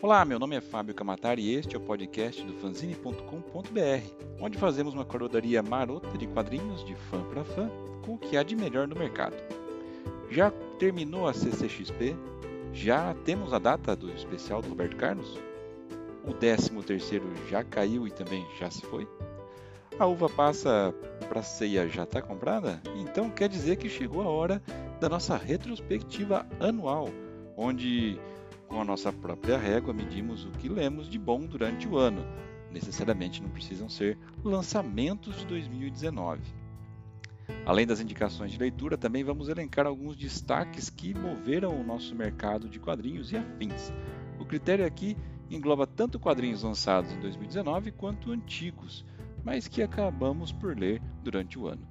Olá, meu nome é Fábio Camatari e este é o podcast do fanzine.com.br, onde fazemos uma corodaria marota de quadrinhos de fã para fã com o que há de melhor no mercado. Já terminou a CCXP? Já temos a data do especial do Roberto Carlos? O 13º já caiu e também já se foi? A uva passa para ceia já está comprada? Então quer dizer que chegou a hora da nossa retrospectiva anual, onde com a nossa própria régua, medimos o que lemos de bom durante o ano. Necessariamente não precisam ser lançamentos de 2019. Além das indicações de leitura, também vamos elencar alguns destaques que moveram o nosso mercado de quadrinhos e afins. O critério aqui engloba tanto quadrinhos lançados em 2019 quanto antigos, mas que acabamos por ler durante o ano.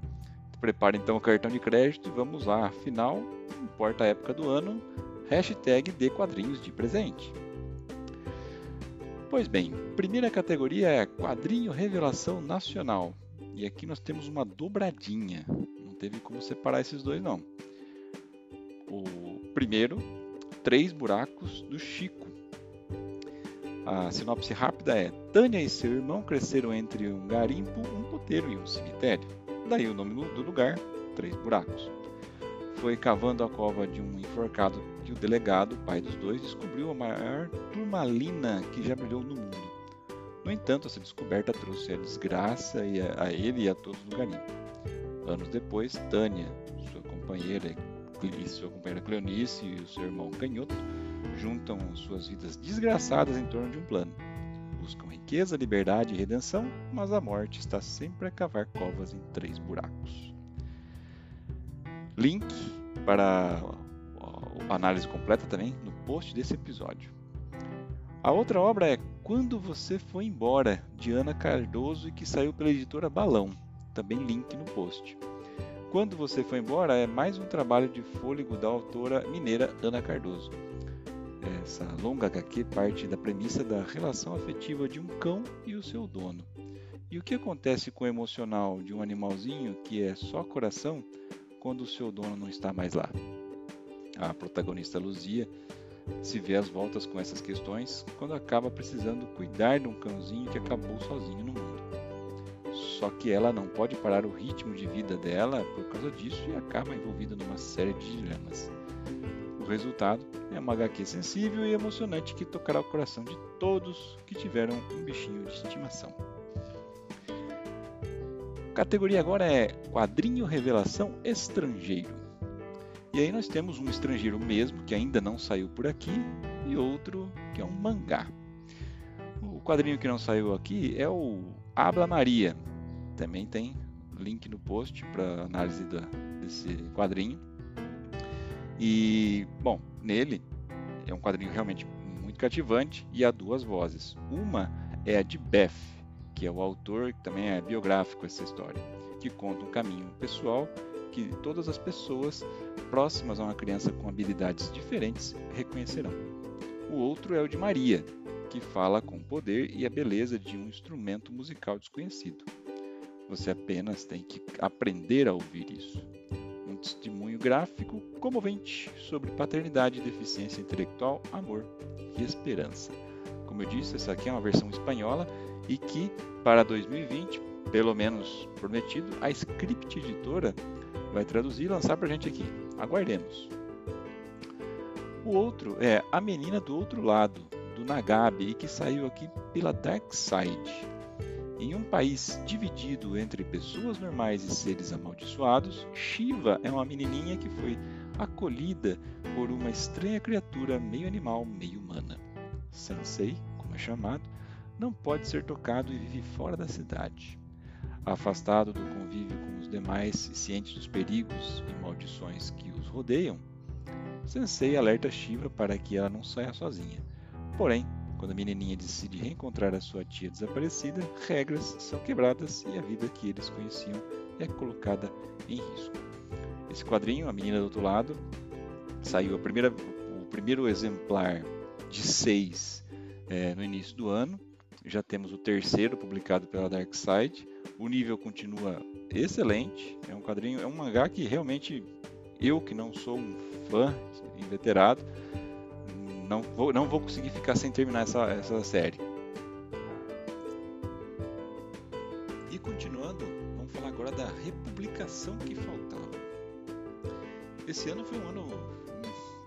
Prepare então o cartão de crédito e vamos lá, afinal, importa a época do ano, hashtag de quadrinhos de presente. Pois bem, primeira categoria é quadrinho revelação nacional. E aqui nós temos uma dobradinha. Não teve como separar esses dois não. O primeiro, Três Buracos do Chico. A sinopse rápida é: Tânia e seu irmão cresceram entre um garimpo, um poteiro e um cemitério. Daí o nome do lugar, Três Buracos foi cavando a cova de um enforcado que o delegado, pai dos dois, descobriu a maior turmalina que já brilhou no mundo. No entanto, essa descoberta trouxe a desgraça a ele e a todos no garimpo. Anos depois, Tânia, sua companheira e sua companheira Cleonice e o seu irmão Canhoto juntam suas vidas desgraçadas em torno de um plano. Buscam riqueza, liberdade e redenção, mas a morte está sempre a cavar covas em três buracos link para análise completa também no post desse episódio. A outra obra é Quando Você Foi Embora, de Ana Cardoso e que saiu pela editora Balão. Também link no post. Quando Você Foi Embora é mais um trabalho de fôlego da autora mineira Ana Cardoso. Essa longa HQ parte da premissa da relação afetiva de um cão e o seu dono. E o que acontece com o emocional de um animalzinho que é só coração quando o seu dono não está mais lá. A protagonista Luzia se vê às voltas com essas questões quando acaba precisando cuidar de um cãozinho que acabou sozinho no mundo. Só que ela não pode parar o ritmo de vida dela por causa disso e acaba envolvida numa série de dilemas. O resultado é uma HQ sensível e emocionante que tocará o coração de todos que tiveram um bichinho de estimação categoria agora é quadrinho revelação estrangeiro. E aí nós temos um estrangeiro mesmo, que ainda não saiu por aqui, e outro que é um mangá. O quadrinho que não saiu aqui é o Habla Maria. Também tem link no post para análise da, desse quadrinho. E, bom, nele é um quadrinho realmente muito cativante e há duas vozes. Uma é a de Beth, que é o autor, que também é biográfico essa história, que conta um caminho pessoal que todas as pessoas próximas a uma criança com habilidades diferentes reconhecerão. O outro é o de Maria, que fala com o poder e a beleza de um instrumento musical desconhecido. Você apenas tem que aprender a ouvir isso. Um testemunho gráfico comovente sobre paternidade, deficiência intelectual, amor e esperança. Como eu disse, essa aqui é uma versão espanhola e que para 2020, pelo menos prometido, a Script Editora vai traduzir e lançar para a gente aqui. Aguardemos. O outro é A Menina do Outro Lado, do Nagabe, e que saiu aqui pela Dark Side. Em um país dividido entre pessoas normais e seres amaldiçoados, Shiva é uma menininha que foi acolhida por uma estranha criatura meio animal, meio humana. Sensei, como é chamado, não pode ser tocado e vive fora da cidade. Afastado do convívio com os demais e ciente dos perigos e maldições que os rodeiam, Sensei alerta Shiva para que ela não saia sozinha. Porém, quando a menininha decide reencontrar a sua tia desaparecida, regras são quebradas e a vida que eles conheciam é colocada em risco. Esse quadrinho, A Menina do Outro Lado, saiu primeira, o primeiro exemplar de seis é, no início do ano já temos o terceiro publicado pela Dark Side. O nível continua excelente. É um quadrinho, é um mangá que realmente eu que não sou um fã inveterado não vou, não vou conseguir ficar sem terminar essa, essa série. E continuando, vamos falar agora da republicação que faltava. Esse ano foi um ano,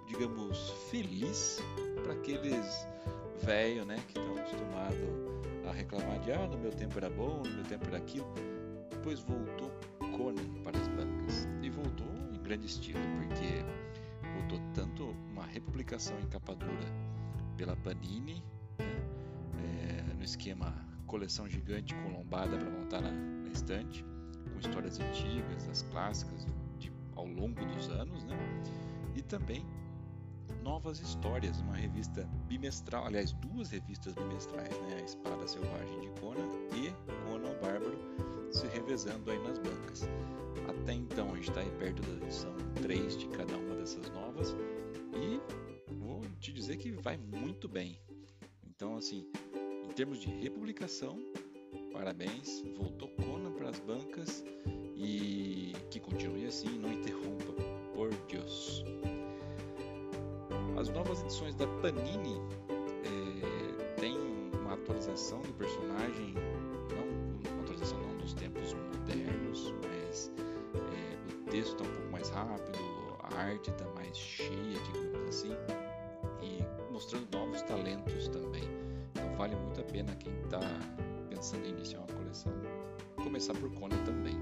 digamos, feliz para aqueles velhos, né, que estão acostumados a reclamar de ah, no meu tempo era bom, no meu tempo era aquilo. Depois voltou Conan para as bancas e voltou em grande estilo, porque voltou tanto uma republicação em capa dura pela Panini, né, é, no esquema coleção gigante com lombada para montar na, na, estante, com histórias antigas, as clássicas de, ao longo dos anos, né, e também novas histórias, uma revista bimestral, aliás, duas revistas bimestrais, né, a Espada Selvagem de Conan e Conan o Bárbaro, se revezando aí nas bancas. Até então a gente está aí perto da edição 3 de cada uma dessas novas e vou te dizer que vai muito bem. Então, assim, em termos de republicação, parabéns, voltou Conan para as bancas e que continue assim, não interrompa, por Deus. As novas edições da Panini é, tem uma atualização do personagem, não uma atualização não dos tempos modernos, mas é, o texto está um pouco mais rápido, a arte está mais cheia, digamos assim, e mostrando novos talentos também. Então vale muito a pena quem está pensando em iniciar uma coleção começar por Conan também.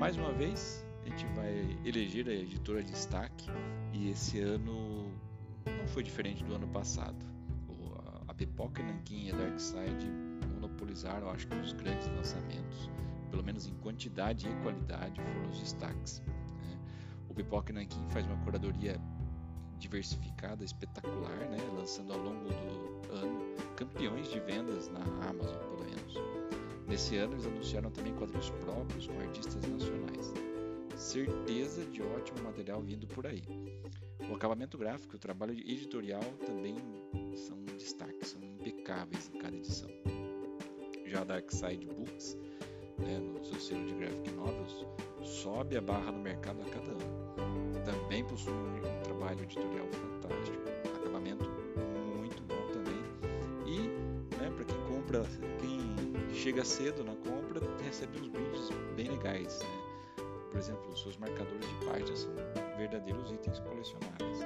Mais uma vez, a gente vai eleger a editora de destaque e esse ano não foi diferente do ano passado. A Pipoca, Nankin e a Darkside monopolizaram, acho que, os grandes lançamentos. Pelo menos em quantidade e qualidade foram os destaques. Né? O Pipoca Nankin faz uma curadoria diversificada, espetacular, né? lançando ao longo do ano campeões de vendas na Amazon, pelo menos. Nesse ano eles anunciaram também quadrinhos próprios com artistas nacionais certeza de ótimo material vindo por aí. O acabamento gráfico e o trabalho editorial também são destaques, são impecáveis em cada edição. Já a Darkside Books, né, no seu selo de graphic novels, sobe a barra no mercado a cada ano. Também possui um trabalho editorial fantástico, acabamento muito bom também. E, né, para quem compra, quem chega cedo na compra, recebe uns brindes bem legais. Né? Por exemplo, seus marcadores de página são verdadeiros itens colecionáveis.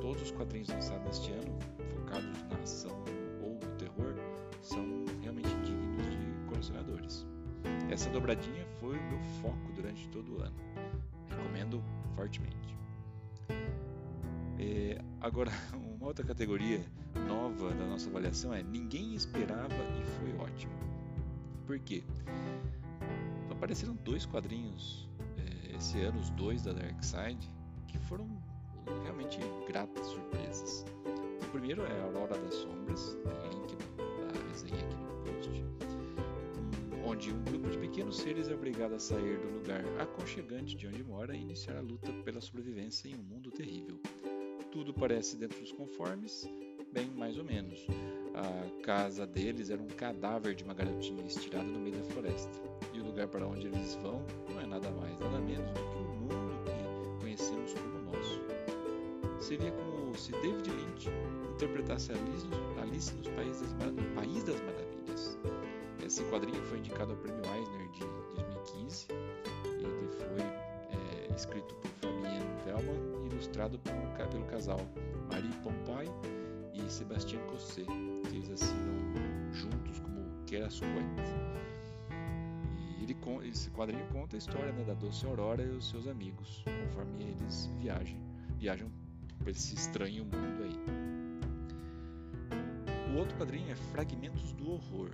Todos os quadrinhos lançados neste ano, focados na ação ou no terror, são realmente dignos de colecionadores. Essa dobradinha foi o meu foco durante todo o ano. Recomendo fortemente. É, agora, uma outra categoria nova da nossa avaliação é Ninguém esperava e foi ótimo. Por quê? Apareceram dois quadrinhos esse ano, os dois da Dark Side, que foram realmente gratas surpresas. O primeiro é a Aurora das Sombras, link da resenha aqui no post, onde um grupo de pequenos seres é obrigado a sair do lugar aconchegante de onde mora e iniciar a luta pela sobrevivência em um mundo terrível. Tudo parece dentro dos conformes, bem mais ou menos. A casa deles era um cadáver de uma garotinha estirada no meio da floresta. E o lugar para onde eles vão não é nada mais, nada menos do que o mundo que conhecemos como nosso. Seria como se David Lynch interpretasse Alice, Alice nos País das, no País das Maravilhas. Esse quadrinho foi indicado ao Prêmio Eisner de 2015 e ele foi é, escrito por Fabienne Velman e ilustrado por, pelo casal Marie Pompey e Cosset, que eles assinam juntos como Kerasquet. E ele, esse quadrinho conta a história né, da Doce Aurora e os seus amigos, conforme eles viajam, viajam por esse estranho mundo aí. O outro quadrinho é Fragmentos do Horror.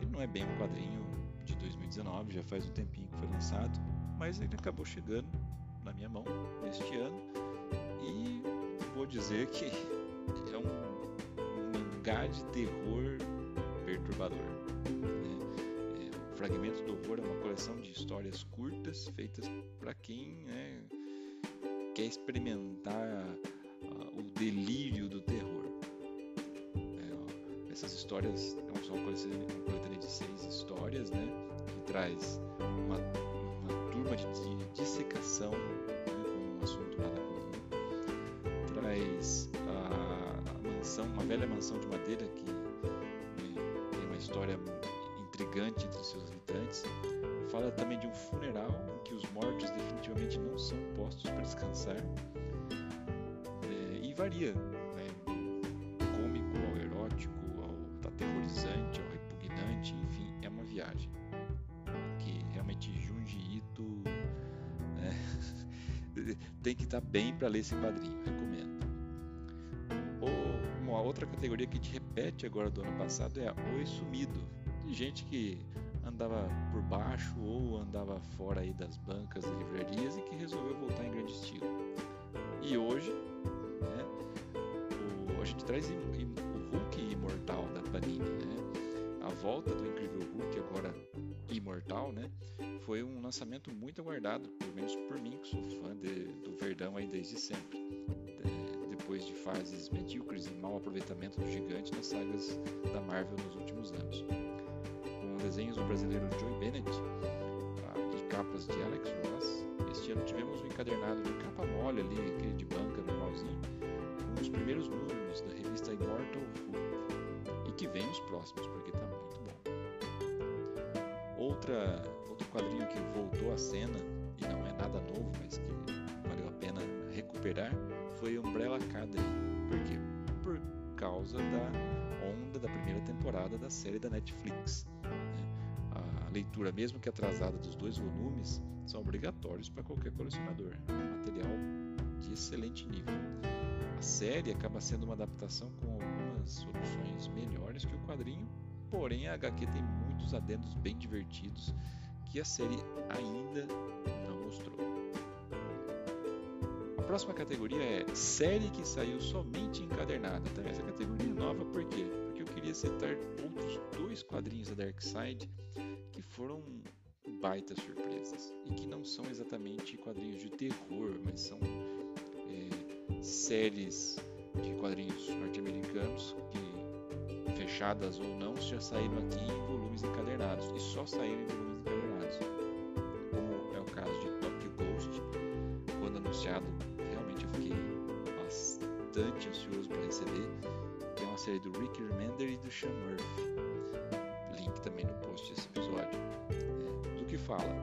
Ele não é bem um quadrinho de 2019, já faz um tempinho que foi lançado, mas ele acabou chegando na minha mão neste ano e vou dizer que é um mangá de terror perturbador. Né? É, o Fragmento do Horror é uma coleção de histórias curtas feitas para quem né, quer experimentar uh, o delírio do terror. É, essas histórias são uma coletânea de seis histórias, né, que traz uma, uma turma de, de dissecação né, com um assunto nada velha mansão de madeira que né, tem uma história intrigante entre seus habitantes. Fala também de um funeral em que os mortos definitivamente não são postos para descansar. É, e varia, né, cômico ao erótico, ao aterrorizante, ao repugnante, enfim, é uma viagem. Que realmente Junji Ito é, tem que estar bem para ler esse quadrinho, uma outra categoria que te repete agora do ano passado é Oi Sumido, de gente que andava por baixo ou andava fora aí das bancas e livrarias e que resolveu voltar em grande estilo. E hoje, né, o, a gente traz o Hulk imortal da Panini, né? A volta do Incrível Hulk agora imortal, né? Foi um lançamento muito aguardado, pelo menos por mim que sou fã de, do Verdão aí desde sempre. Depois de fases medíocres e mau aproveitamento do gigante nas sagas da Marvel nos últimos anos desenhos do brasileiro Joey Bennett tá? e capas de Alex Ross. Este ano tivemos um encadernado de capa mole ali, aquele de banca normalzinho, com os primeiros números da revista Immortal Who. E que vem os próximos, porque está muito bom. Outra, outro quadrinho que voltou à cena, e não é nada novo, mas que recuperar, foi Umbrella Academy. Por quê? Por causa da onda da primeira temporada da série da Netflix leitura, mesmo que atrasada, dos dois volumes são obrigatórios para qualquer colecionador. É material de excelente nível. A série acaba sendo uma adaptação com algumas soluções melhores que o quadrinho, porém a HQ tem muitos adendos bem divertidos que a série ainda não mostrou. Próxima categoria é série que saiu somente encadernada. Também essa categoria é nova por quê? Porque eu queria citar outros dois quadrinhos da Dark Side que foram baita surpresas e que não são exatamente quadrinhos de terror, mas são é, séries de quadrinhos norte-americanos que, fechadas ou não, já saíram aqui em volumes encadernados e só saíram em volumes do Rick Remender e do Sean Murphy. Link também no post desse episódio, é, do que fala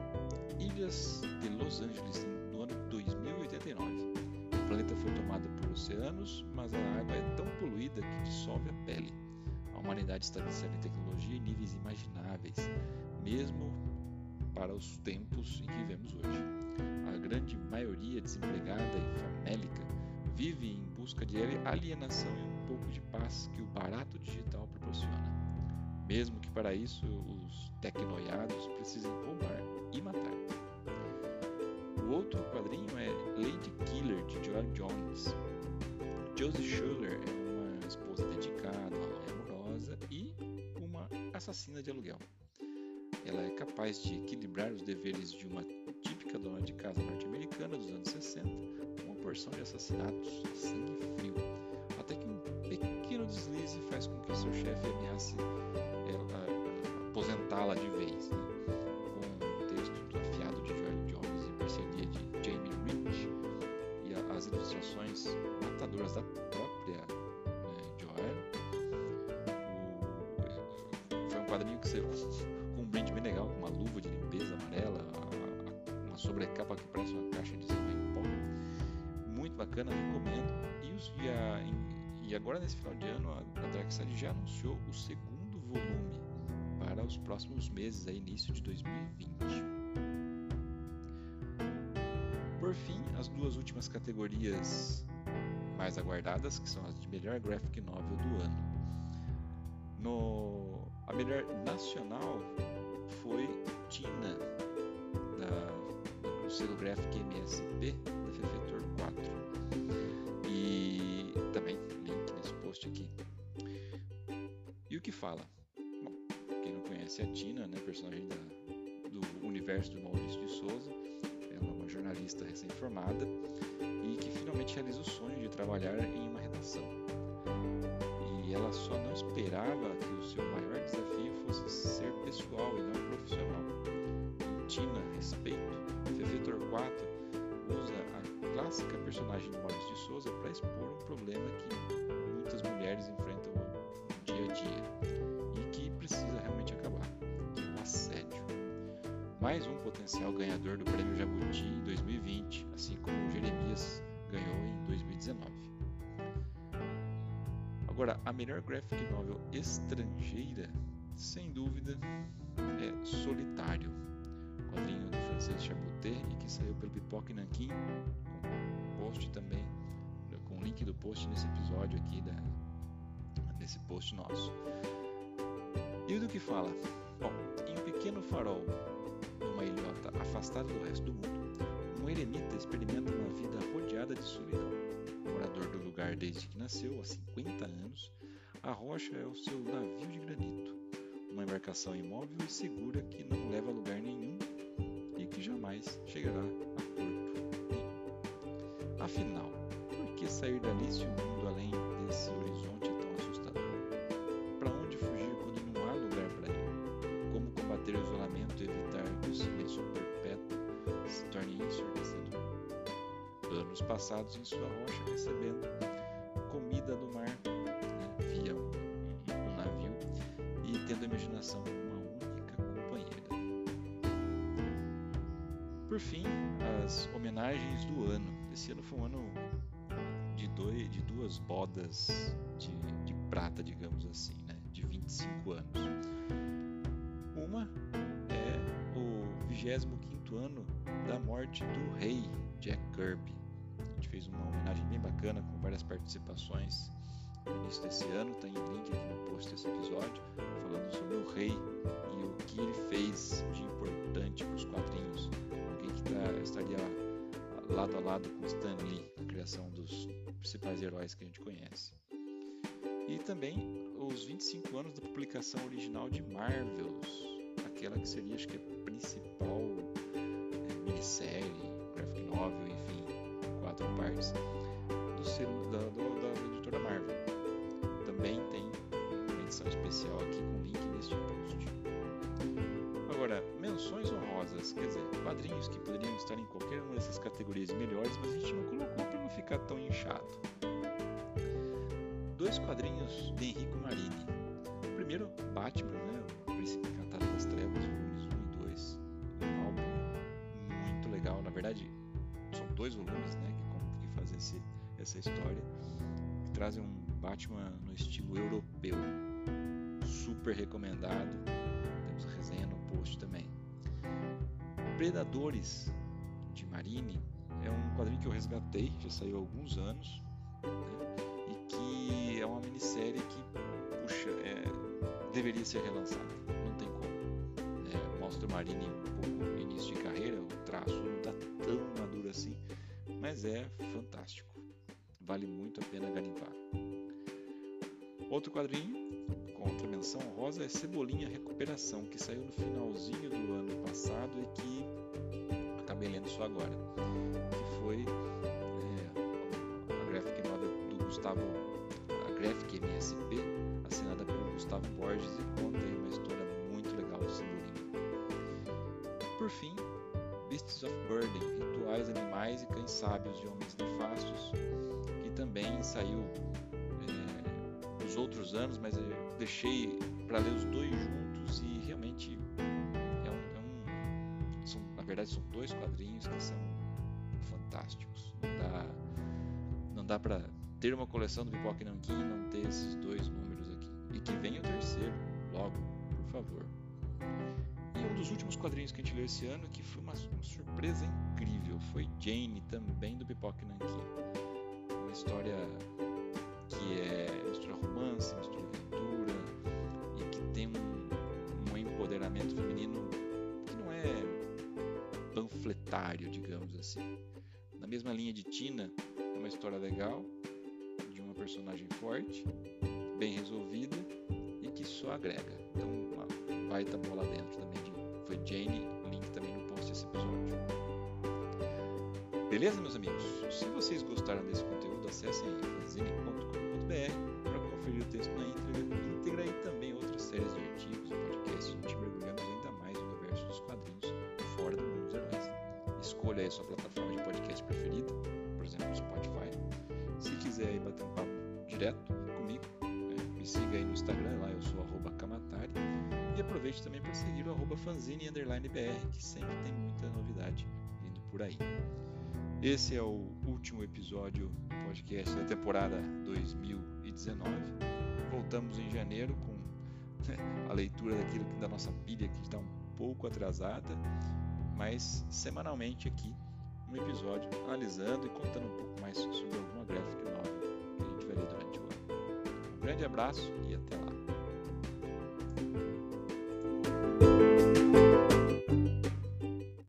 Ilhas de Los Angeles no ano 2089. O planeta foi tomado por oceanos, mas a água é tão poluída que dissolve a pele. A humanidade está vencendo em tecnologia em níveis imagináveis, mesmo para os tempos em que vivemos hoje. A grande maioria desempregada e famélica vive em busca de alienação e pouco de paz que o barato digital proporciona mesmo que para isso os tecnoiados precisem roubar e matar. O outro quadrinho é Lady Killer, de Joel Jones. Josie Schuller é uma esposa dedicada, uma mãe amorosa e uma assassina de aluguel. Ela é capaz de equilibrar os deveres de uma típica dona de casa norte-americana dos anos 60 com uma porção de assassinatos sangue frio, pequeno deslize faz com que seu chefe ameace aposentá-la de vez, né? o texto afiado de Joel Jones e parceria de Jamie Rich e as ilustrações matadoras da própria né, Joel. O, foi um quadrinho que saiu com um brinde bem legal, com uma luva de limpeza amarela, uma sobrecapa que parece uma caixa de em pó. Muito bacana, recomendo. E, os, e, e agora nesse final de ano a, a Dark Side já anunciou o segundo volume para os próximos meses, aí, início de 2020. Por fim, as duas últimas categorias mais aguardadas, que são as de melhor graphic novel do ano. No, a melhor nacional foi Tina, da, do selo Graphic MSP, da Fefetor 4. Post aqui. E o que fala? conhece a Tina, né, personagem da, do universo do Maurício de Souza. Ela é uma jornalista recém-formada e que finalmente realiza o sonho de trabalhar em uma redação. E ela só não esperava que o seu maior desafio Mais um potencial ganhador do Prêmio Jabuti em 2020, assim como Jeremias ganhou em 2019. Agora, a melhor graphic novel estrangeira, sem dúvida, é Solitário, quadrinho do francês Chaboté e que saiu pelo Pipoca e Nanquim, com post também, com o link do post nesse episódio aqui, da, nesse post nosso. E do que fala? Bom, em um pequeno farol, numa ilhota afastada do resto do mundo, um eremita experimenta uma vida rodeada de solidão. Morador do lugar desde que nasceu, há 50 anos, a rocha é o seu navio de granito, uma embarcação imóvel e segura que não leva a lugar nenhum e que jamais chegará a porto nenhum. Afinal, por que sair dali se o mundo além desse horizonte Passados em sua rocha recebendo comida do mar né, via um, um, navio e tendo a imaginação como uma única companheira. Por fim, as homenagens do ano. Esse ano foi um ano de, dois, de duas bodas de, de prata, digamos assim, né? de 25 anos. Uma é o 25 ano da morte do rei Jack Kirby. A gente fez uma homenagem bem bacana com várias participações no início desse ano, tem link aqui no post desse episódio, falando sobre o rei e o que ele fez de importante para os quadrinhos. Alguém que tá, estaria lado a lado com Stan Lee na criação dos principais heróis que a gente conhece. E também os 25 anos da publicação original de Marvels, aquela que seria, acho que, a principal é, minissérie, graphic novel, quatro partes, do selo da, do, da editora Marvel. Também tem uma edição especial aqui com link neste post. Agora, menções honrosas, quer dizer, quadrinhos que poderiam estar em qualquer uma dessas categorias melhores, mas a gente não colocou para não ficar tão inchado. Dois quadrinhos de Henrico Marini. O primeiro, Batman, né? o Príncipe Encantado das Trevas, volumes 1 e 2. Um álbum muito legal, na verdade, são dois volumes né, fazem esse, essa história, trazem um Batman no estilo europeu. Super recomendado, temos resenha no post também. Predadores, de Marini, é um quadrinho que eu resgatei, já saiu há alguns anos, né, e que é uma minissérie que, puxa, é, deveria ser relançada, não tem como. É, mostra o Marini um pouco início de carreira, o traço não está tão maduro assim, mas é fantástico, vale muito a pena garimpar. Outro quadrinho, com outra menção rosa, é Cebolinha Recuperação, que saiu no finalzinho do ano passado e que acabei lendo só agora. Que foi é, a graphic novel do Gustavo, a graphic MSP, assinada pelo Gustavo Borges e conta uma história muito legal do Cebolinha. Por fim, Beasts of Burden, Animais e Cães Sábios de Homens Nefastos, que também saiu outros anos, mas eu deixei para ler os dois juntos e realmente é um, é um, são, na verdade são dois quadrinhos que são fantásticos. Não dá, não dá para ter uma coleção do Pipoca e Nanquim e não ter esses dois números aqui. E que venha o terceiro, logo, por favor. E um dos últimos quadrinhos que a gente leu esse ano, que foi uma, uma surpresa incrível, foi Jane, também do Pipoca Nanquim. Uma história que é mistura romance, mistura aventura e que tem um, um empoderamento feminino que não é panfletário, digamos assim. Na mesma linha de Tina, é uma história legal, de uma personagem forte, bem resolvida e que só agrega. Então, uma baita bola dentro também. De, foi Jane, link também no post desse episódio. Beleza, meus amigos? Se vocês gostaram desse conteúdo, acessem fanzine.com.br para conferir o texto na íntegra, íntegra e também outras séries de artigos e podcasts onde mergulhamos ainda mais no universo dos quadrinhos fora do mundo dos heróis. Escolha aí a sua plataforma de podcast preferida, por exemplo, Spotify. Se quiser aí bater um papo direto comigo, né? me siga aí no Instagram, lá eu sou Kamatari. E aproveite também para seguir o arroba fanzine_br, que sempre tem muita novidade vindo por aí. Esse é o último episódio do podcast da temporada 2019. Voltamos em janeiro com a leitura daquilo da nossa pilha que está um pouco atrasada, mas semanalmente aqui um episódio analisando e contando um pouco mais sobre alguma graphic novel que a gente vai ler durante o ano. Um grande abraço